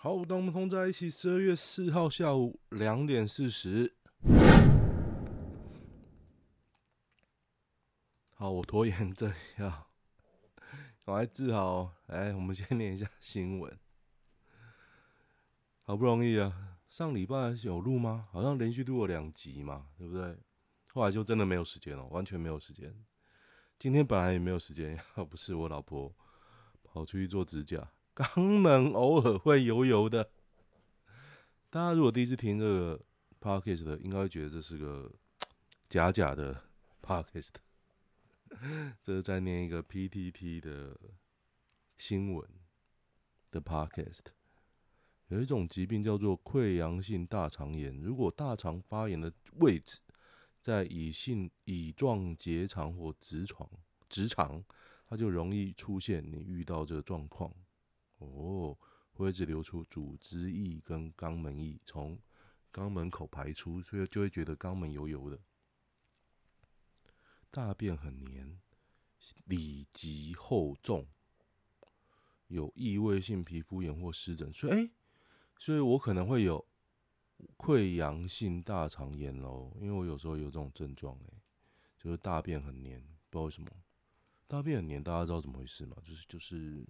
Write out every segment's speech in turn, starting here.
好，当我们同在一起，十二月四号下午两点四十。好，我拖延症要赶快治好。哎，我们先念一下新闻。好不容易啊，上礼拜有录吗？好像连续录了两集嘛，对不对？后来就真的没有时间了，完全没有时间。今天本来也没有时间，要 不是我老婆跑出去做指甲，肛门偶尔会油油的。大家如果第一次听这个 podcast 的，应该会觉得这是个 假假的 podcast。这是在念一个 PTT 的新闻的 podcast。有一种疾病叫做溃疡性大肠炎，如果大肠发炎的位置，在乙性乙状结肠或直肠，直肠，它就容易出现你遇到这个状况哦，会一直流出组织液跟肛门液，从肛门口排出，所以就会觉得肛门油油的，大便很黏，里急厚重，有异味性皮肤炎或湿疹，所以哎、欸，所以我可能会有。溃疡性大肠炎咯，因为我有时候有这种症状，哎，就是大便很黏，不知道为什么，大便很黏，大家知道怎么回事吗？就是就是，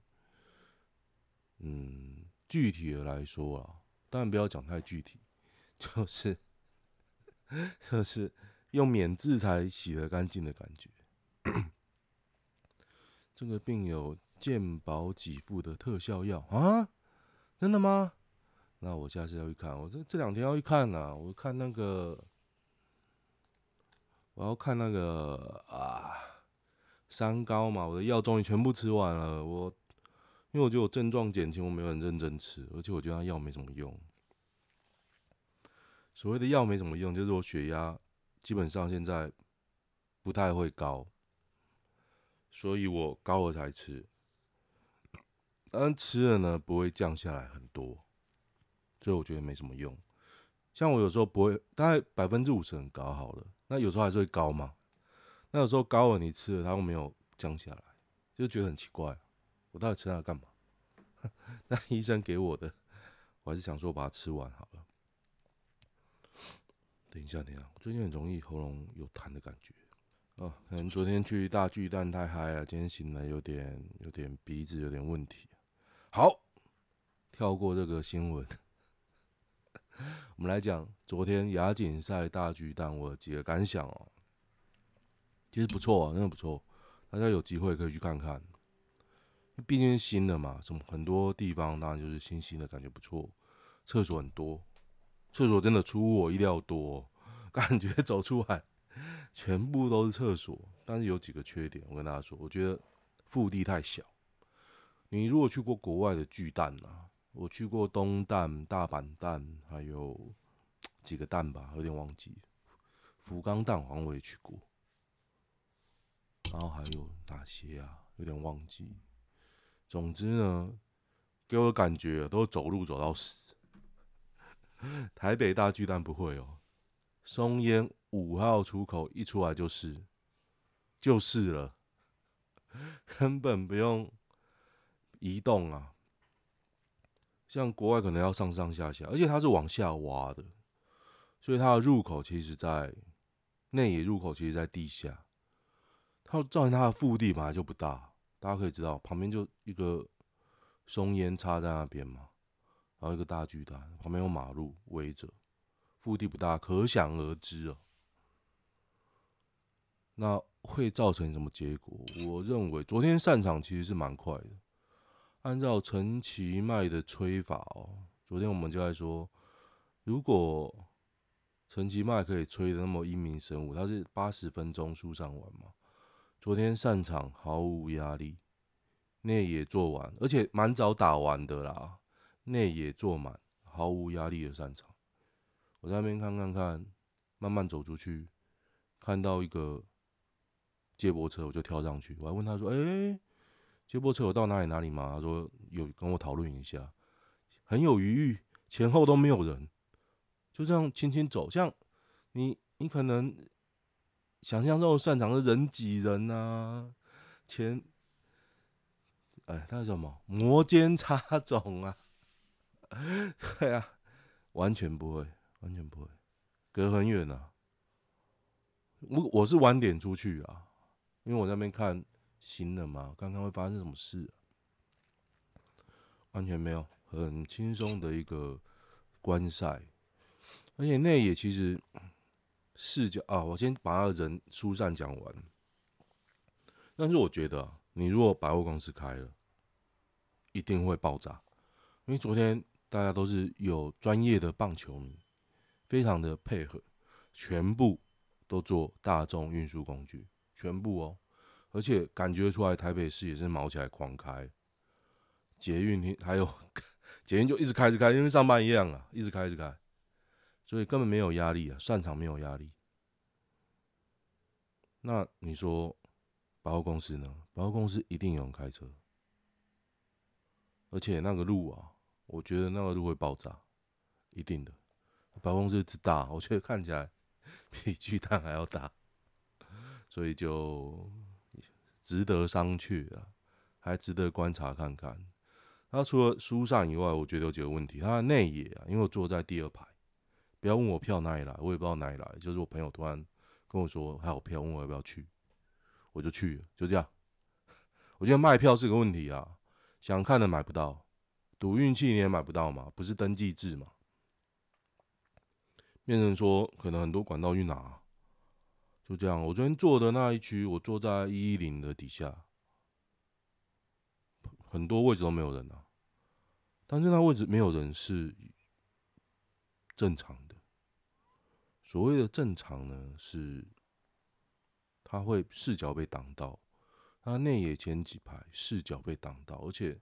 嗯，具体的来说啊，当然不要讲太具体，就是 就是用免治才洗得干净的感觉。这个病有健保给付的特效药啊？真的吗？那我下次要去看，我这这两天要去看啊，我看那个，我要看那个啊，三高嘛，我的药终于全部吃完了。我因为我觉得我症状减轻，我没有很认真吃，而且我觉得那药没什么用。所谓的药没什么用，就是我血压基本上现在不太会高，所以我高了才吃，但吃了呢不会降下来很多。所以我觉得没什么用，像我有时候不会，大概百分之五十很高好了，那有时候还是会高嘛。那有时候高了，你吃了它又没有降下来，就觉得很奇怪。我到底吃它干嘛？那医生给我的，我还是想说把它吃完好了。等一下，等一下，最近很容易喉咙有痰的感觉。哦，可能昨天去大巨蛋太嗨了，今天醒来有点有点鼻子有点问题。好，跳过这个新闻。我们来讲昨天亚锦赛大巨蛋，我几个感想哦。其实不错啊，真的不错，大家有机会可以去看看。毕竟新的嘛，什么很多地方当然就是新新的感觉不错。厕所很多，厕所真的出乎我意料多，感觉走出来全部都是厕所。但是有几个缺点，我跟大家说，我觉得腹地太小。你如果去过国外的巨蛋啊。我去过东蛋、大阪蛋，还有 几个蛋吧，有点忘记。福冈蛋黄我也去过，然后还有哪些啊？有点忘记。总之呢，给我感觉都走路走到死。台北大巨蛋不会哦，松烟五号出口一出来就是，就是了，根本不用移动啊。像国外可能要上上下下，而且它是往下挖的，所以它的入口其实，在内野入口其实，在地下。它造成它的腹地本来就不大，大家可以知道，旁边就一个松烟插在那边嘛，然后一个大巨蛋，旁边有马路围着，腹地不大，可想而知哦。那会造成什么结果？我认为昨天散场其实是蛮快的。按照陈其迈的吹法哦，昨天我们就在说，如果陈其迈可以吹的那么英明神武，他是八十分钟书上完嘛？昨天上场毫无压力，内野做完，而且蛮早打完的啦，内野做满，毫无压力的上场。我在那边看看看，慢慢走出去，看到一个接驳车，我就跳上去，我还问他说：“哎、”接驳车有到哪里哪里吗？他说有，跟我讨论一下，很有余裕，前后都没有人，就这样轻轻走。像你，你可能想象中擅长的人挤人啊，前，哎，那是什么摩肩擦踵啊？对啊，完全不会，完全不会，隔很远啊。我我是晚点出去啊，因为我在那边看新的嘛，看看会发生什么事啊。完全没有，很轻松的一个观赛，而且内野其实视角啊，我先把他人疏散讲完。但是我觉得，你如果百货公司开了，一定会爆炸，因为昨天大家都是有专业的棒球迷，非常的配合，全部都坐大众运输工具，全部哦，而且感觉出来台北市也是卯起来狂开。捷运还有 捷运就一直开，着开，因为上班一样啊，一直开，一直开，所以根本没有压力啊，散场没有压力。那你说百货公司呢？百货公司一定有人开车，而且那个路啊，我觉得那个路会爆炸，一定的。百货公司之大，我觉得看起来 比巨蛋还要大，所以就值得商榷啊，还值得观察看看。他除了疏散以外，我觉得有几个问题。他的内野啊，因为我坐在第二排，不要问我票哪里来，我也不知道哪里来。就是我朋友突然跟我说还有票，问我要不要去，我就去了，就这样。我觉得卖票是个问题啊，想看的买不到，赌运气你也买不到嘛，不是登记制嘛，变成说可能很多管道去拿，就这样。我昨天坐的那一区，我坐在一一零的底下。很多位置都没有人啊，但是那位置没有人是正常。所谓的正常呢，是他会视角被挡到，他内野前几排视角被挡到，而且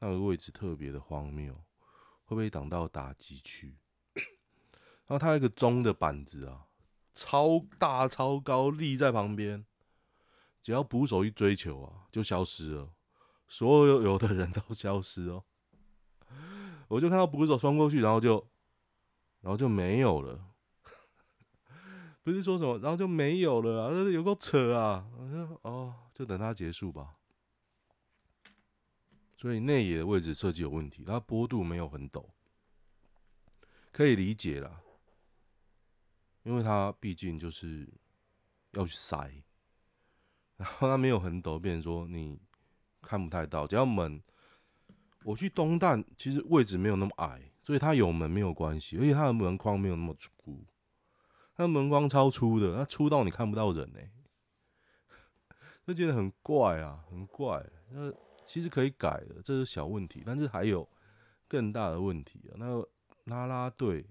那个位置特别的荒谬，会被挡到打击区。然后他一个中的板子啊，超大超高立在旁边，只要捕手一追求啊，就消失了。所有有的人都消失哦，我就看到捕手冲过去，然后就，然后就没有了，不是说什么，然后就没有了啊，有够扯啊！我说哦，就等它结束吧。所以内野的位置设计有问题，它坡度没有很陡，可以理解啦，因为它毕竟就是要去塞，然后它没有很陡，变成说你。看不太到，只要门，我去东蛋，其实位置没有那么矮，所以它有门没有关系，而且它的门框没有那么粗，那门框超粗的，那粗到你看不到人呢、就觉得很怪啊，很怪。那其实可以改的，这是小问题，但是还有更大的问题啊。那个啦啦队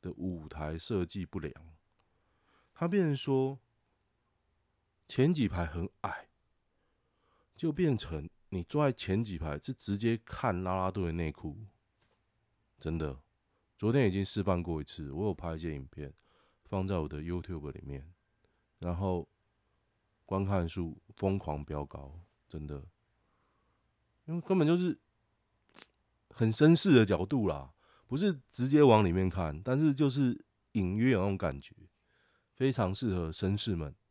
的舞台设计不良，他变成说前几排很矮。就变成你坐在前几排是直接看啦啦队的内裤，真的。昨天已经示范过一次，我有拍一些影片放在我的 YouTube 里面，然后观看数疯狂飙高，真的，因为根本就是很绅士的角度啦，不是直接往里面看，但是就是隐约有那种感觉，非常适合绅士们。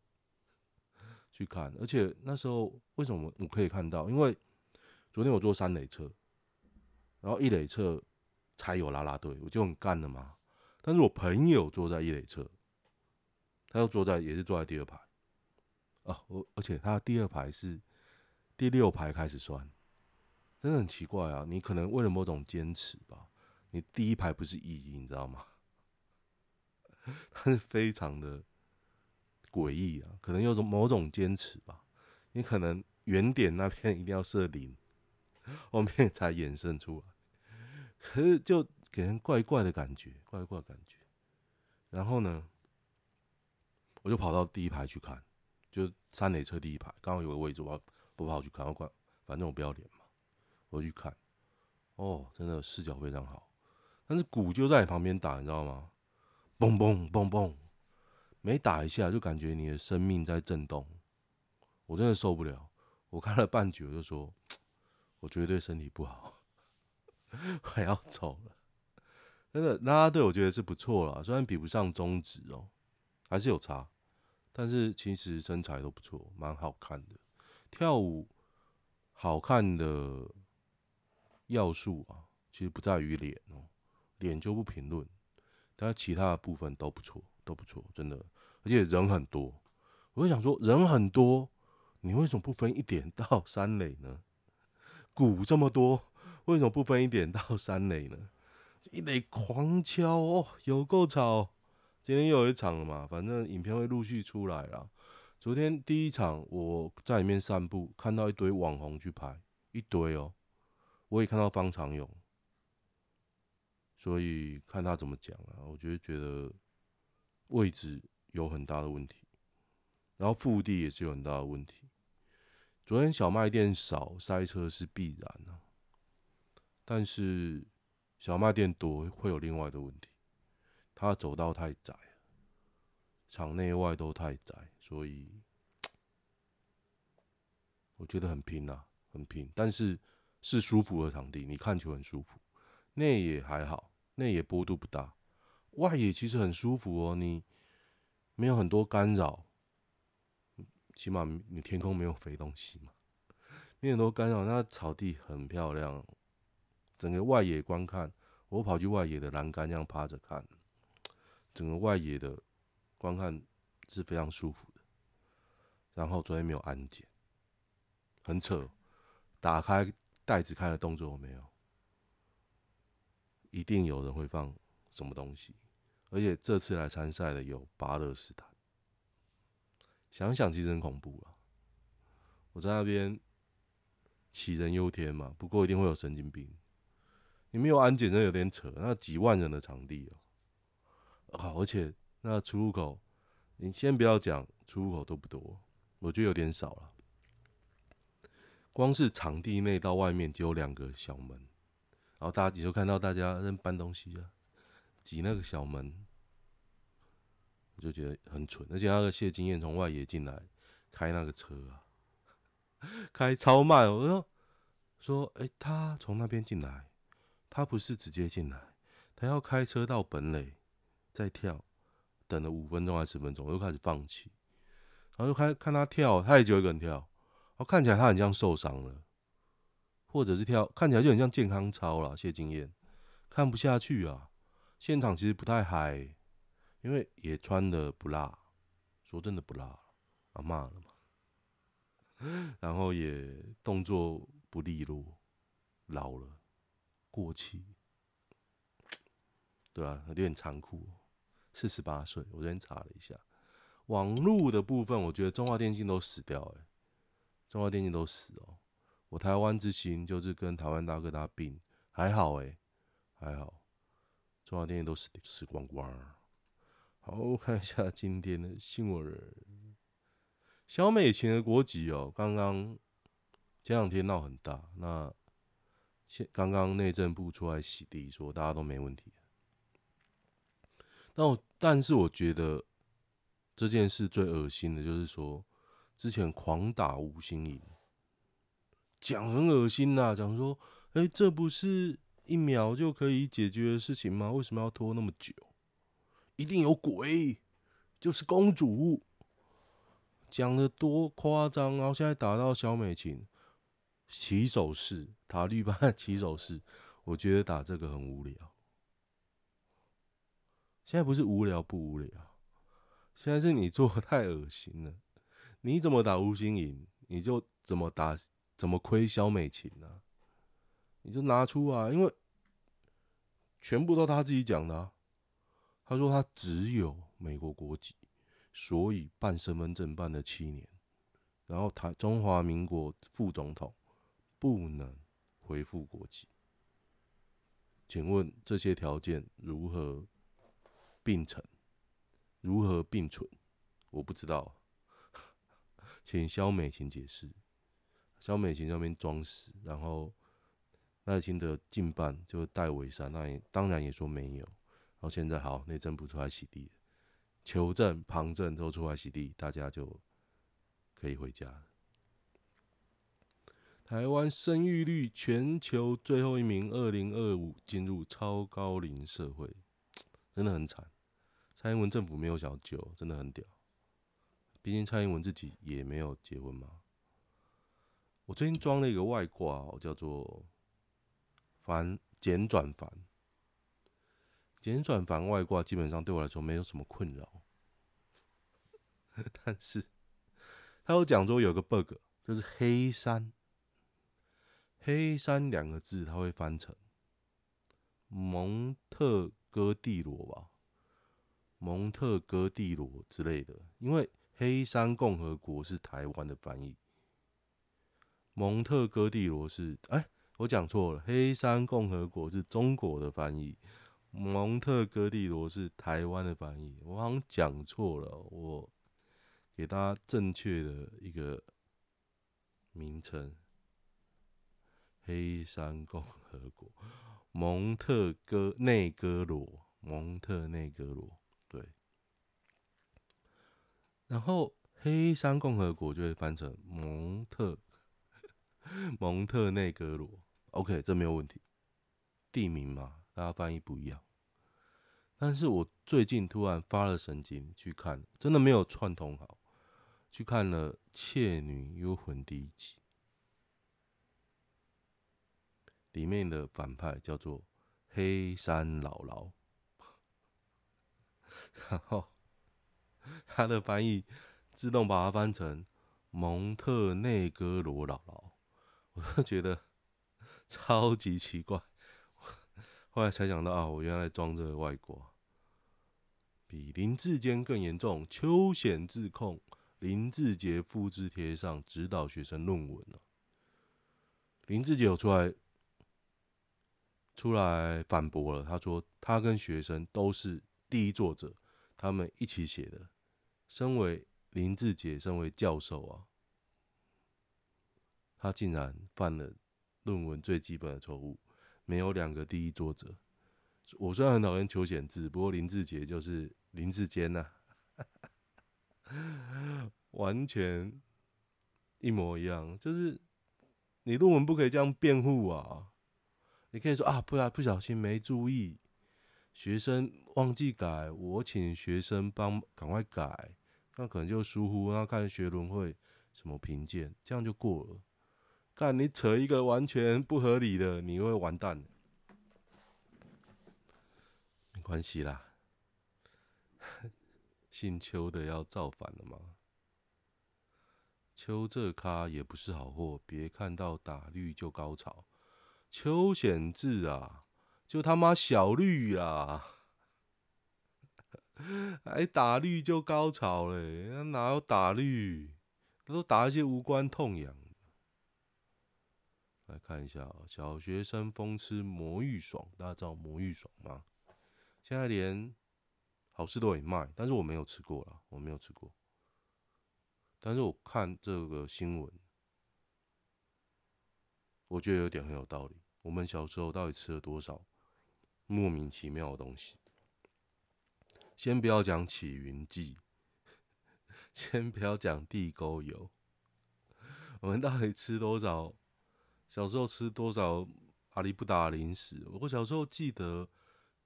去看，而且那时候为什么我可以看到？因为昨天我坐三垒车，然后一垒车才有啦啦队，我就很干了嘛。但是我朋友坐在一垒侧，他又坐在也是坐在第二排啊，我而且他第二排是第六排开始算，真的很奇怪啊！你可能为了某种坚持吧，你第一排不是一，你知道吗？他是非常的。诡异啊，可能有种某种坚持吧。你可能原点那边一定要设零，后面才衍生出来。可是就给人怪怪的感觉，怪怪的感觉。然后呢，我就跑到第一排去看，就三垒车第一排，刚好有个位置，我不跑去看，我管，反正我不要脸嘛，我去看。哦，真的视角非常好，但是鼓就在你旁边打，你知道吗？嘣嘣嘣嘣。每打一下就感觉你的生命在震动，我真的受不了。我看了半局，我就说，我觉得对身体不好，我要走了。真的，啦啦队我觉得是不错啦，虽然比不上中职哦，还是有差，但是其实身材都不错，蛮好看的。跳舞好看的要素啊，其实不在于脸哦，脸就不评论，但是其他的部分都不错，都不错，真的，而且人很多。我就想说，人很多，你为什么不分一点到三垒呢？鼓这么多，为什么不分一点到三垒呢？一垒狂敲哦，有够吵。今天又有一场了嘛，反正影片会陆续出来啦。昨天第一场我在里面散步，看到一堆网红去拍，一堆哦。我也看到方长勇，所以看他怎么讲啊，我就觉得位置有很大的问题。然后腹地也是有很大的问题。昨天小卖店少，塞车是必然啊。但是小卖店多会有另外的问题，它走道太窄，场内外都太窄，所以我觉得很拼啊，很拼。但是是舒服的场地，你看球很舒服。内野还好，内野波度不大，外野其实很舒服哦，你没有很多干扰。起码你天空没有飞东西嘛，没有多干扰，那草地很漂亮，整个外野观看，我跑去外野的栏杆这样趴着看，整个外野的观看是非常舒服的。然后昨天没有安检，很扯，打开袋子看的动作我没有，一定有人会放什么东西，而且这次来参赛的有巴勒斯坦。想想其实很恐怖啊！我在那边杞人忧天嘛，不过一定会有神经病。你没有安检，真的有点扯。那几万人的场地哦，好，而且那出入口，你先不要讲出入口多不多，我觉得有点少了。光是场地内到外面就有两个小门，然后大家你就看到大家在搬东西啊，挤那个小门。我就觉得很蠢，而且那个谢金燕从外野进来开那个车啊，开超慢。我说说，哎、他从那边进来，他不是直接进来，他要开车到本垒再跳，等了五分钟还是十分钟，我又开始放弃。然后就开看他跳，他也就一个人跳，然后看起来他很像受伤了，或者是跳看起来就很像健康操了。谢金燕看不下去啊，现场其实不太嗨。因为也穿的不辣，说真的不辣，阿骂了嘛。然后也动作不利落，老了，过气，对啊，有点残酷。四十八岁，我昨天查了一下，网路的部分，我觉得中华电信都死掉，哎，中华电信都死哦。我台湾之星就是跟台湾大哥大并，还好哎，还好，中华电信都死死光光。好，我看一下今天的新闻。小美琴的国籍哦，刚刚前两天闹很大。那现刚刚内政部出来洗地，说大家都没问题。但我但是我觉得这件事最恶心的就是说，之前狂打吴欣盈，讲很恶心呐，讲说，哎，这不是一秒就可以解决的事情吗？为什么要拖那么久？一定有鬼，就是公主，讲得多夸张，然后现在打到萧美琴起手式，塔利班起手式，我觉得打这个很无聊。现在不是无聊不无聊，现在是你做的太恶心了。你怎么打吴心盈，你就怎么打，怎么亏萧美琴、啊？你就拿出啊，因为全部都他自己讲的、啊。他说他只有美国国籍，所以办身份证办了七年，然后台中华民国副总统不能恢复国籍。请问这些条件如何并存？如何并存？我不知道，请肖美琴解释。肖美琴那边装死，然后赖清德进办就戴伟山，那当然也说没有。然后现在好，内政部出来洗地，求证、旁证都出来洗地，大家就可以回家。台湾生育率全球最后一名，二零二五进入超高龄社会，真的很惨。蔡英文政府没有想要救，真的很屌。毕竟蔡英文自己也没有结婚嘛。我最近装了一个外挂，叫做“繁简转繁”。简转繁外挂基本上对我来说没有什么困扰，但是他有讲说有个 bug，就是黑山，黑山两个字它会翻成蒙特哥蒂罗吧，蒙特哥蒂罗之类的，因为黑山共和国是台湾的翻译，蒙特哥蒂罗是哎。我讲错了，黑山共和国是中国的翻译，蒙特哥蒂罗是台湾的翻译。我好像讲错了，我给大家正确的一个名称：黑山共和国，蒙特哥内哥罗，蒙特内哥罗。对，然后黑山共和国就会翻成蒙特。蒙特内哥罗，OK，这没有问题。地名嘛，大家翻译不一样。但是我最近突然发了神经去看，真的没有串通好，去看了《倩女幽魂》第一集，里面的反派叫做黑山姥姥，然后他的翻译自动把它翻成蒙特内哥罗姥姥。我就觉得超级奇怪，后来才想到啊，我原来装这个外挂，比林志坚更严重。邱显自控林志杰复制贴上指导学生论文了。林志杰有出来出来反驳了，他说他跟学生都是第一作者，他们一起写的。身为林志杰，身为教授啊。他竟然犯了论文最基本的错误，没有两个第一作者。我虽然很讨厌邱显智，不过林志杰就是林志坚呐，完全一模一样。就是你论文不可以这样辩护啊！你可以说啊，不然不小心没注意，学生忘记改，我请学生帮赶快改，那可能就疏忽，然后看学伦会什么评鉴，这样就过了。看你扯一个完全不合理的，你会完蛋。没关系啦，姓邱的要造反了吗？邱这咖也不是好货，别看到打绿就高潮。邱显志啊，就他妈小绿啊，还 打绿就高潮嘞？那哪有打绿？他都打一些无关痛痒。来看一下小学生疯吃魔芋爽，大家知道魔芋爽吗？现在连好市多也卖，但是我没有吃过啦，我没有吃过。但是我看这个新闻，我觉得有点很有道理。我们小时候到底吃了多少莫名其妙的东西？先不要讲起云记，先不要讲地沟油，我们到底吃多少？小时候吃多少阿里不达零食？我小时候记得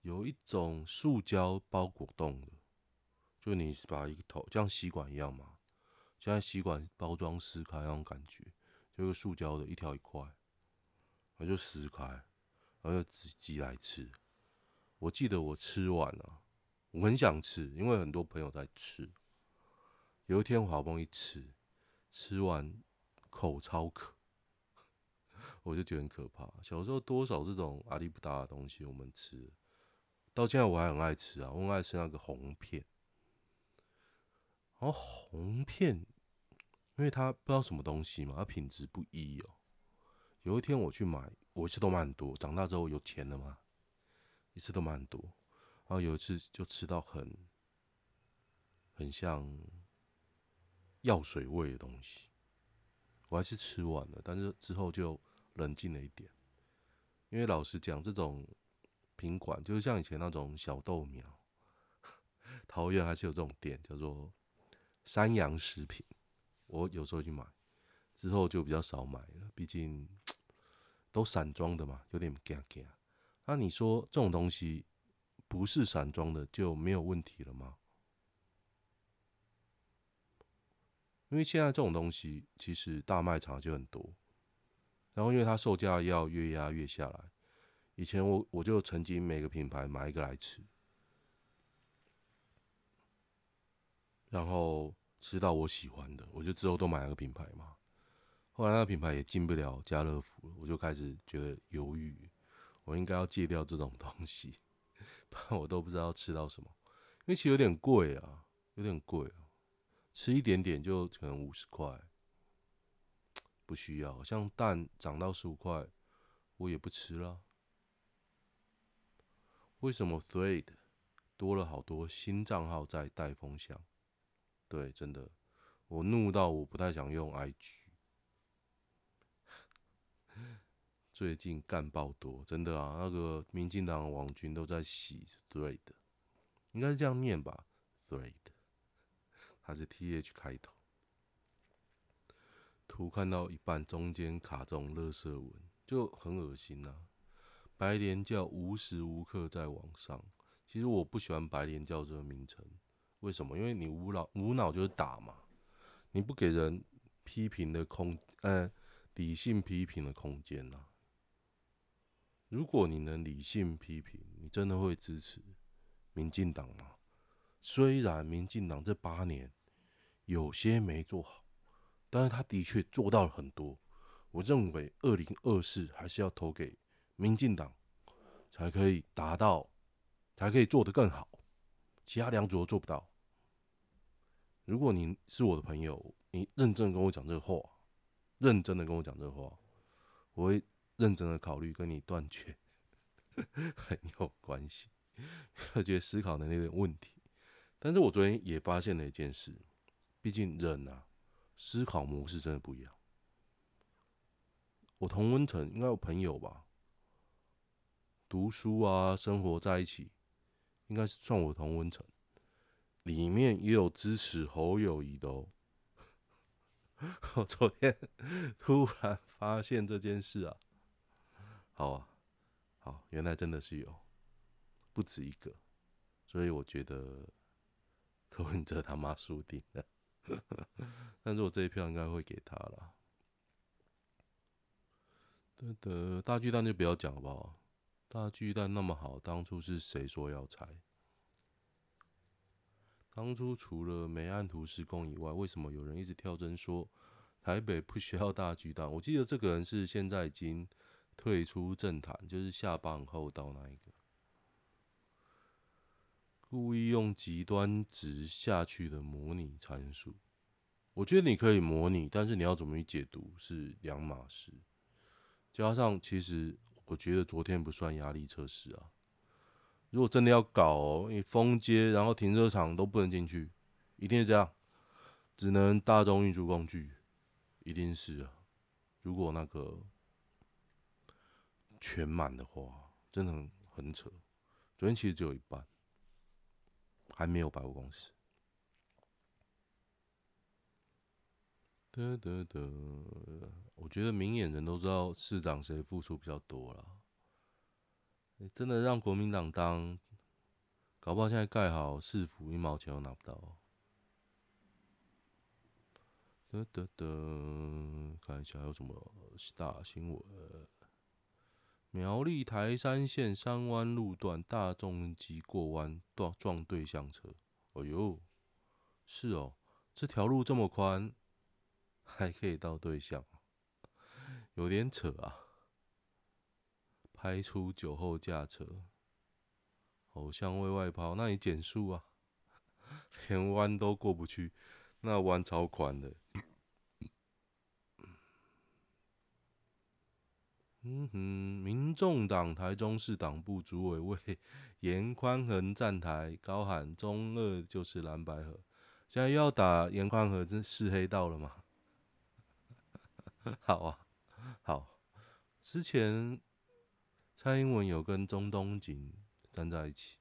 有一种塑胶包果冻的，就你把一个头像吸管一样嘛，现在吸管包装撕开那种感觉，就个塑胶的一条一块，我就撕开，然后就挤挤来吃。我记得我吃完了，我很想吃，因为很多朋友在吃。有一天我好不容易吃，吃完口超渴。我就觉得很可怕。小时候多少这种阿里不达的东西我们吃，到现在我还很爱吃啊！我很爱吃那个红片，然后红片，因为它不知道什么东西嘛，它品质不一哦。有一天我去买，我一次都买很多。长大之后有钱了嘛，一次都买很多。然后有一次就吃到很很像药水味的东西，我还是吃完了，但是之后就。冷静了一点，因为老实讲，这种品管就是像以前那种小豆苗，桃园还是有这种店，叫做山羊食品。我有时候去买，之后就比较少买了，毕竟都散装的嘛，有点尴尬。那你说这种东西不是散装的就没有问题了吗？因为现在这种东西其实大卖场就很多。然后，因为它售价要越压越下来，以前我我就曾经每个品牌买一个来吃，然后吃到我喜欢的，我就之后都买那个品牌嘛。后来那个品牌也进不了家乐福，我就开始觉得犹豫，我应该要戒掉这种东西，不然我都不知道吃到什么。因为其实有点贵啊，有点贵啊，吃一点点就可能五十块，不需要。像蛋涨到十五块，我也不吃了。为什么 Thread 多了好多新账号在带风向？对，真的，我怒到我不太想用 IG。最近干爆多，真的啊，那个民进党网军都在洗 Thread，应该是这样念吧？Thread，它是 TH 开头？图看到一半，中间卡这种垃圾文，就很恶心呐、啊。白莲教无时无刻在网上，其实我不喜欢白莲教这个名称，为什么？因为你无脑无脑就是打嘛，你不给人批评的空，呃，理性批评的空间呐、啊。如果你能理性批评，你真的会支持民进党吗？虽然民进党这八年有些没做好，但是他的确做到了很多。我认为二零二四还是要投给。民进党才可以达到，才可以做得更好，其他两组都做不到。如果你是我的朋友，你认真跟我讲这个话，认真的跟我讲这个话，我会认真的考虑跟你断绝 很有关系，而且思考能力的问题。但是我昨天也发现了一件事，毕竟人啊，思考模式真的不一样。我同温层应该有朋友吧。读书啊，生活在一起，应该是算我同温层。里面也有支持侯友宜的哦。我昨天突然发现这件事啊，好啊，好，原来真的是有，不止一个，所以我觉得柯文哲他妈输定了。但是我这一票应该会给他了。得得，大巨蛋就不要讲了吧。大巨蛋那么好，当初是谁说要拆？当初除了美岸图施工以外，为什么有人一直跳针说台北不需要大巨蛋？我记得这个人是现在已经退出政坛，就是下班后到那一个，故意用极端值下去的模拟参数。我觉得你可以模拟，但是你要怎么去解读是两码事。加上其实。我觉得昨天不算压力测试啊！如果真的要搞哦，你封街，然后停车场都不能进去，一定是这样，只能大众运输工具，一定是啊！如果那个全满的话，真的很很扯。昨天其实只有一半，还没有百货公司。得得得，我觉得明眼人都知道市长谁付出比较多了。真的让国民党当，搞不好现在盖好市府一毛钱都拿不到。得得得，看一下有什么大新闻。苗栗台三线三湾路段大众机过弯撞撞对向车。哎呦，是哦，这条路这么宽。还可以到对向，有点扯啊！拍出酒后驾车，偶像为外抛，那你减速啊？连弯都过不去，那弯超宽的。嗯哼，民众党台中市党部主委为 严宽恒站台，高喊中二就是蓝白合，现在又要打严宽恒这是黑道了吗？好啊，好。之前蔡英文有跟钟东锦站在一起，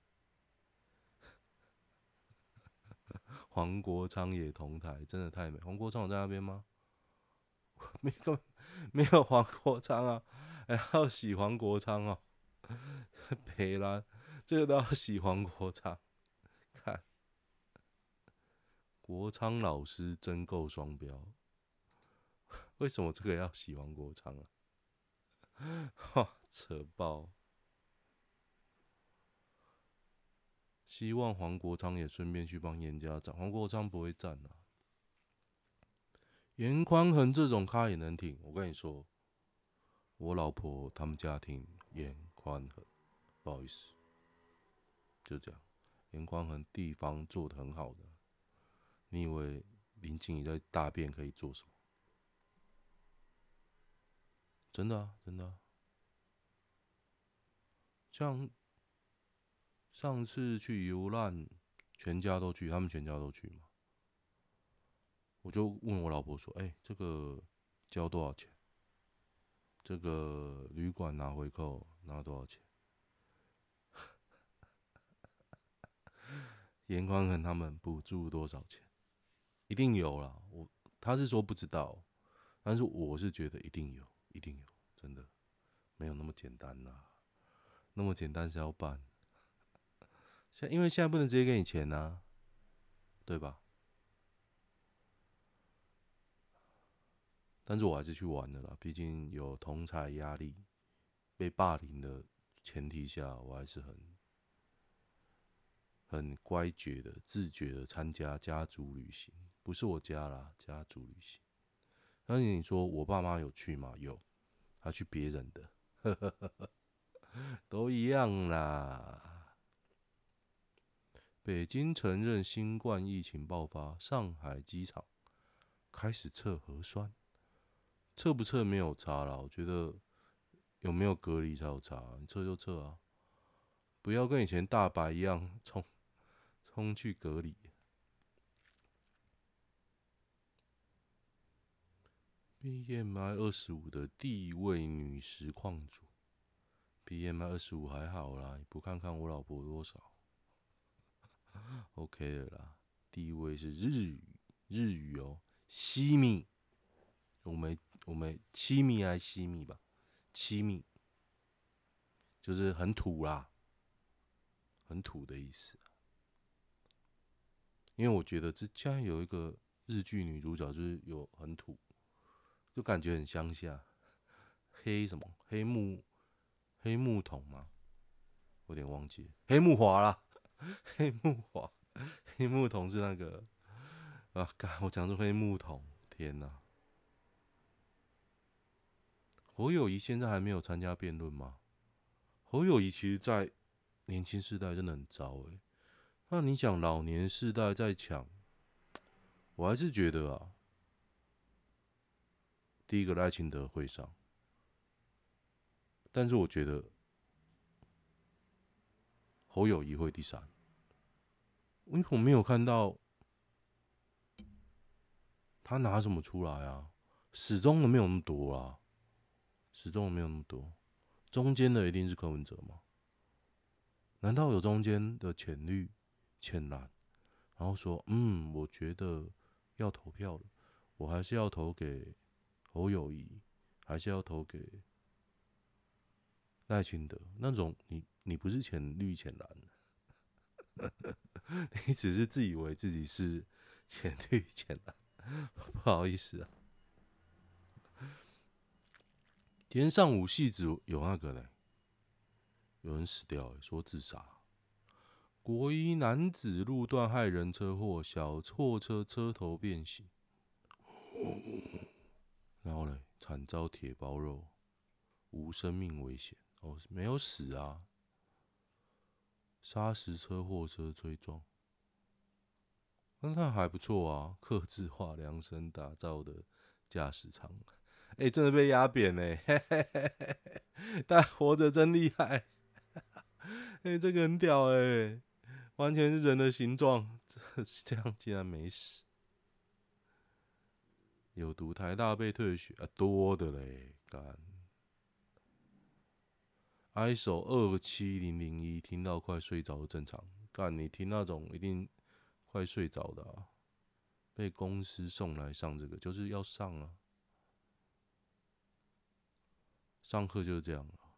黄国昌也同台，真的太美。黄国昌有在那边吗？没个没有黄国昌啊，还要洗黄国昌哦，赔了，这个都要洗黄国昌，看国昌老师真够双标，为什么这个要洗黄国昌啊？哈，扯爆！希望黄国昌也顺便去帮严家长，黄国昌不会站啊。严宽恒这种咖也能挺，我跟你说，我老婆他们家庭严宽恒，不好意思，就这样。严宽恒地方做的很好的，你以为林静怡在大便可以做什么？真的啊，真的啊。像上次去游览，全家都去，他们全家都去嘛。我就问我老婆说：“哎、这个交多少钱？这个旅馆拿回扣拿多少钱？” 严宽恒他们补助多少钱？一定有啦。我他是说不知道，但是我是觉得一定有，一定有，真的没有那么简单呐。那么简单是要办，现因为现在不能直接给你钱呐、对吧？但是我还是去玩的啦，毕竟有同侪压力，被霸凌的前提下，我还是很很乖觉的、自觉的参加家族旅行，不是我家啦，家族旅行。那你说我爸妈有去吗？有，他去别人的。都一样啦。北京承认新冠疫情爆发，上海机场开始测核酸，测不测没有差啦。我觉得有没有隔离才有差，你测就测啊，不要跟以前大白一样冲冲去隔离。BMI 二十五的第一位女实况主。BMI 二十五还好啦，不看看我老婆多少？OK 的啦。第一位是日语，日语哦，西米，我们我们七米还是七米吧？七米，就是很土啦，很土的意思。因为我觉得之前有一个日剧女主角，就是有很土，就感觉很乡下，黑什么黑木。黑木桶吗？有点忘记。黑木华啦，黑木华，黑木桶是那个啊！我讲出黑木桶，天哪！侯友宜现在还没有参加辩论吗？侯友宜其实，在年轻世代真的很糟诶、那你讲老年世代在抢，我还是觉得啊，第一个赖清德会上。但是我觉得侯友宜会第三，因为我没有看到他拿什么出来啊，始终都没有那么多啊，始终没有那么多，中间的一定是柯文哲吗？难道有中间的浅绿、浅蓝，然后说嗯，我觉得要投票了，我还是要投给侯友谊，还是要投给？赖清德那种，你你不是浅绿浅蓝，你只是自以为自己是浅绿浅蓝，不好意思啊。今天上午戏子有那个嘞，有人死掉，说自杀。国一男子路段害人车祸，小货车车头变形，然后嘞惨遭铁包肉，无生命危险。哦，没有死啊！砂石车货车追撞，那他还不错啊，客制化量身打造的驾驶舱，哎、真的被压扁哎、欸！但活着真厉害，哎、欸，这个很屌哎、完全是人的形状，这这样竟然没死。有毒台大被退学啊，多的嘞，干。ISO 二七零零一，听到快睡着正常。干，你听那种一定快睡着的啊！被公司送来上这个，就是要上啊。上课就是这样啊。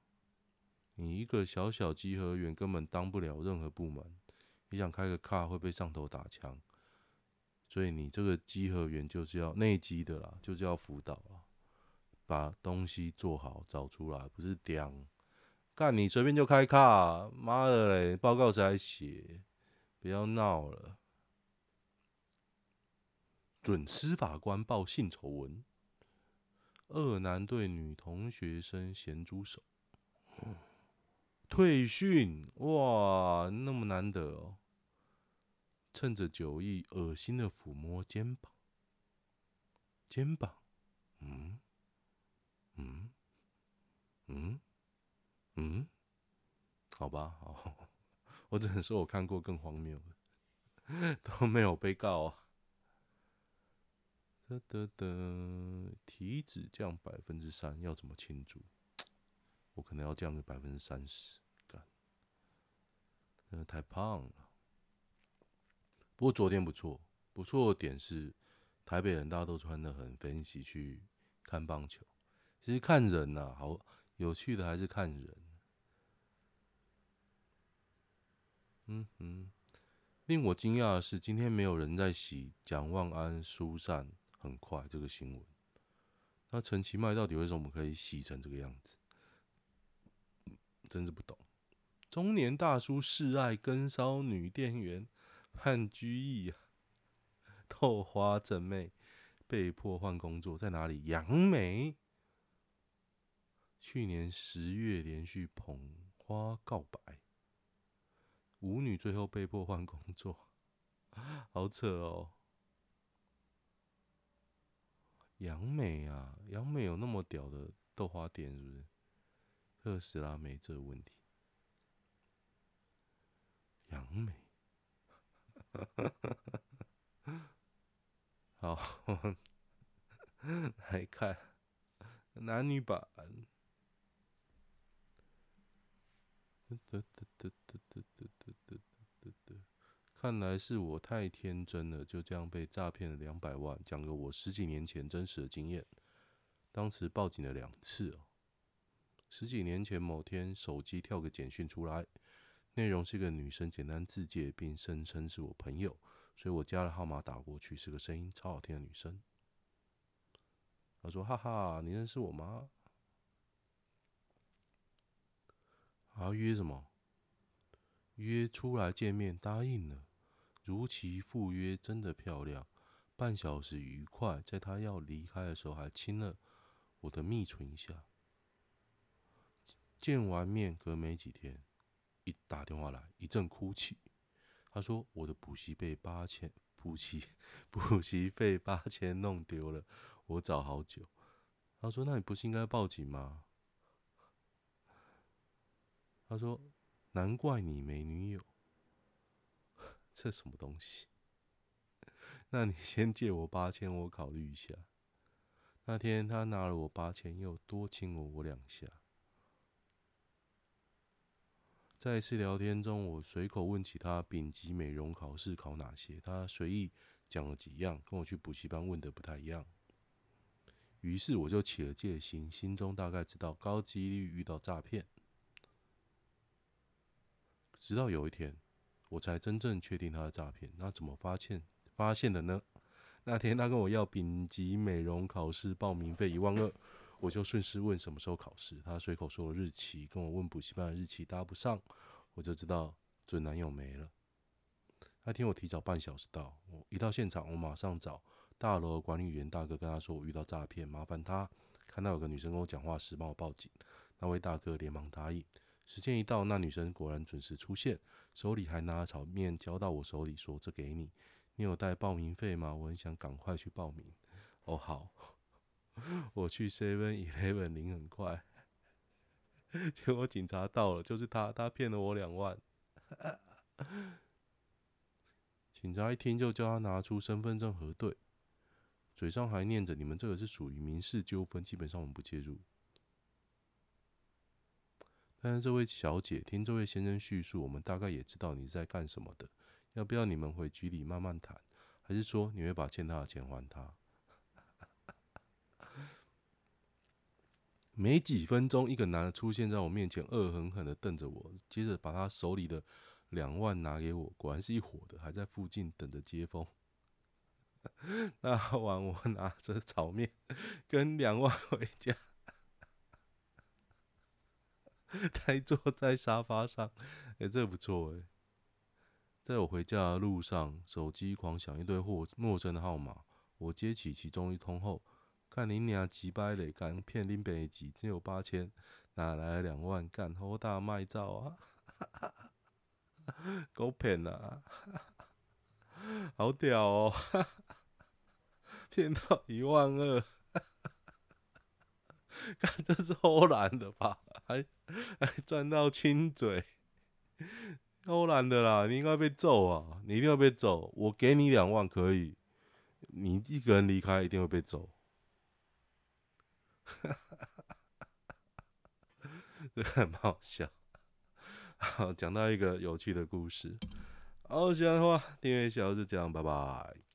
你一个小小稽核员根本当不了任何部门，你想开个卡会被上头打枪，所以你这个稽核员就是要内稽的啦，就是要辅导啊，把东西做好找出来，不是刁。干，你随便就开卡，妈的嘞！报告谁写？不要闹了。准司法官报性丑闻，二男对女同学生咸猪手。退训哇，那么难得哦！趁着酒意，恶心的抚摸肩膀，肩膀，嗯，嗯，嗯，嗯，好吧，好，我只能说我看过更荒谬的，都没有被告啊。得得得，体脂降百分之三，要怎么庆祝？我可能要降个百分之三十，干，真的太胖了。不过昨天不错，不错的点是，台北人大家都穿得很 fancy 去看棒球。其实看人呐、啊，好有趣的还是看人。嗯嗯，令我惊讶的是，今天没有人在洗蒋万安疏散很快这个新闻。那陈其迈到底为什么可以洗成这个样子？真是不懂。中年大叔示爱跟骚女店员。判拘役啊！豆花正妹被迫换工作，在哪里？杨梅。去年十月连续捧花告白，舞女最后被迫换工作，好扯哦！杨梅啊，杨梅有那么屌的豆花店是不是？特斯拉没这个问题。杨梅。好，来看男女版。看来是我太天真了，就这样被诈骗了两百万。讲个我十几年前真实的经验，当时报警了两次哦。十几年前某天，手机跳个简讯出来。内容是一个女生简单自介，并声称是我朋友，所以我加了号码打过去，是个声音超好听的女生。她说：“哈哈，你认识我吗？”啊约什么？约出来见面，答应了，如期赴约，真的漂亮，半小时愉快，在他要离开的时候，还亲了我的蜜唇一下。见完面，隔没几天。一打电话来，一阵哭泣。他说：“我的补习费八千，补习补习费八千弄丢了，我找好久。”他说：“那你不是应该报警吗？”他说：“难怪你没女友，这什么东西？那你先借我八千，我考虑一下。”那天他拿了我八千，又多亲了我两下。在一次聊天中，我随口问起他丙级美容考试考哪些，他随意讲了几样，跟我去补习班问的不太一样。于是我就起了戒心，心中大概知道高几率遇到诈骗。直到有一天，我才真正确定他的诈骗。那怎么发现发现的呢？那天他跟我要丙级美容考试报名费一万二。我就顺势问什么时候考试，他随口说了日期，跟我问补习班的日期搭不上，我就知道准男友没了。那天我提早半小时到，我一到现场，我马上找大楼管理员大哥跟他说我遇到诈骗，麻烦他看到有个女生跟我讲话时帮我报警。那位大哥连忙答应。时间一到，那女生果然准时出现，手里还拿着炒面交到我手里，说这给你，你有带报名费吗？我很想赶快去报名。哦，好。我去 Seven Eleven 领很快，结果警察到了，就是他，他骗了我两万。警察一听就叫他拿出身份证核对，嘴上还念着：“你们这个是属于民事纠纷，基本上我们不介入。”但是这位小姐听这位先生叙述，我们大概也知道你是在干什么的。要不要你们回局里慢慢谈？还是说你会把欠他的钱还他？没几分钟，一个男的出现在我面前，恶狠狠地瞪着我，接着把他手里的两万拿给我，果然是一伙的，还在附近等着接风。那晚我拿着炒面跟两万回家，呆坐在沙发上，哎，这不错哎，在我回家的路上，手机狂响一堆陌陌生的号码。我接起其中一通后，看你娘几百嘞，敢骗林北几只有八千，哪来两万？干好大卖照啊！够骗啊！好屌哦！骗到一万二，看这是偷懒的吧？还 还赚到亲嘴，偷懒的啦！你应该被揍啊！你一定要被揍！我给你两万可以。你一个人离开，一定会被揍。这个很好笑。好，讲到一个有趣的故事。好，喜欢的话订阅一下，就这样，拜拜。